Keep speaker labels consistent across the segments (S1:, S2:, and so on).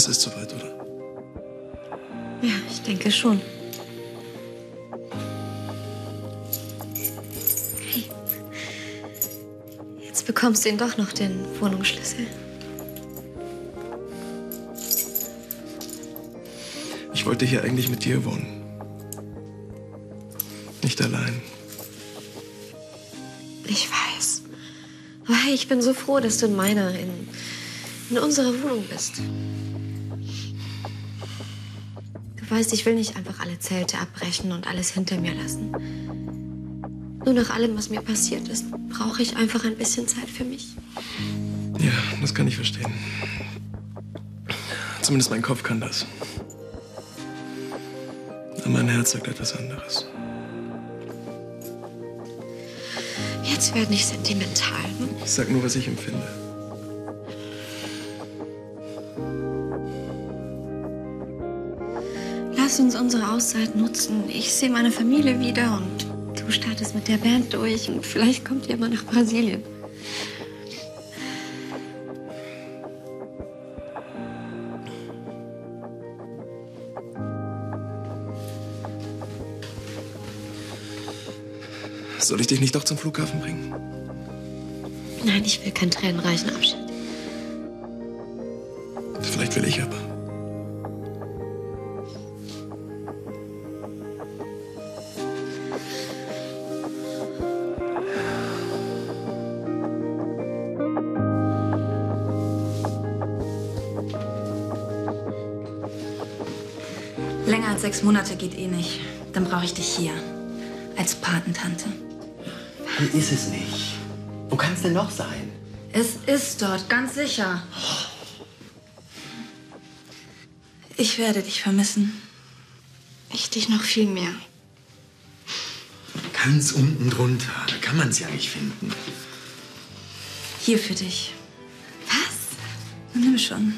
S1: Es ist soweit, oder?
S2: Ja, ich denke schon. Hey. Jetzt bekommst du ihn doch noch den Wohnungsschlüssel.
S1: Ich wollte hier eigentlich mit dir wohnen. Nicht allein.
S2: Ich weiß. Aber hey, ich bin so froh, dass du in meiner, in, in unserer Wohnung bist. Weißt, ich will nicht einfach alle Zelte abbrechen und alles hinter mir lassen. Nur nach allem, was mir passiert ist, brauche ich einfach ein bisschen Zeit für mich.
S1: Ja, das kann ich verstehen. Zumindest mein Kopf kann das. Aber mein Herz sagt etwas anderes.
S2: Jetzt werd nicht sentimental. Hm?
S1: Ich sag nur, was ich empfinde.
S2: Lass uns unsere Auszeit nutzen. Ich sehe meine Familie wieder und du startest mit der Band durch und vielleicht kommt ihr mal nach Brasilien.
S1: Soll ich dich nicht doch zum Flughafen bringen?
S2: Nein, ich will keinen tränenreichen Abschied.
S1: Vielleicht will ich aber.
S3: Länger als sechs Monate geht eh nicht. Dann brauche ich dich hier. Als Patentante.
S4: Dann ist es nicht. Wo kann es denn noch sein?
S3: Es ist dort, ganz sicher. Ich werde dich vermissen.
S2: Ich dich noch viel mehr.
S4: Ganz unten drunter. Da kann man es ja nicht finden.
S3: Hier für dich. Was? Nimm schon.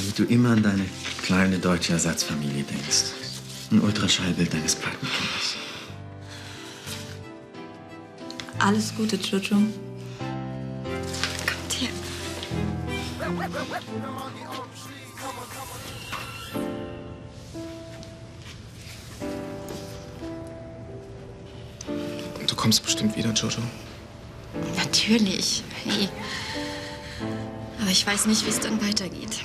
S4: Damit du immer an deine kleine deutsche Ersatzfamilie denkst. Ein Ultraschallbild deines Patenkindes.
S3: Alles Gute, Jojo. Kommt
S2: hier.
S1: Du kommst bestimmt wieder, Jojo.
S2: Natürlich. Hey. Aber ich weiß nicht, wie es dann weitergeht.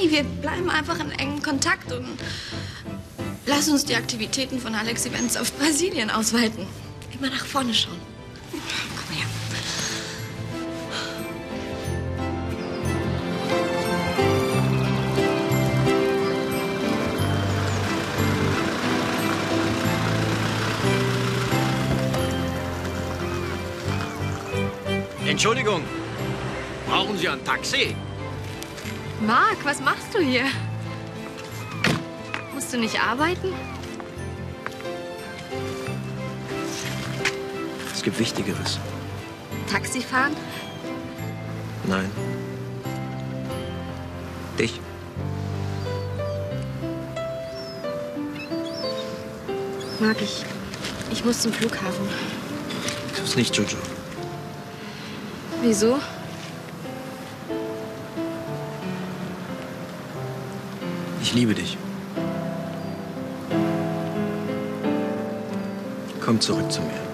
S2: Hey, wir bleiben einfach in engem Kontakt und lass uns die Aktivitäten von Alex Events auf Brasilien ausweiten. Immer nach vorne schauen. Komm her.
S5: Entschuldigung, brauchen Sie ein Taxi?
S2: Marc, was machst du hier? Musst du nicht arbeiten?
S5: Es gibt Wichtigeres.
S2: Taxi fahren? Nein.
S5: Dich.
S2: Marc, ich, ich muss zum Flughafen.
S5: Tu's nicht, Jojo.
S2: Wieso? Ich liebe dich. Komm zurück zu
S4: mir.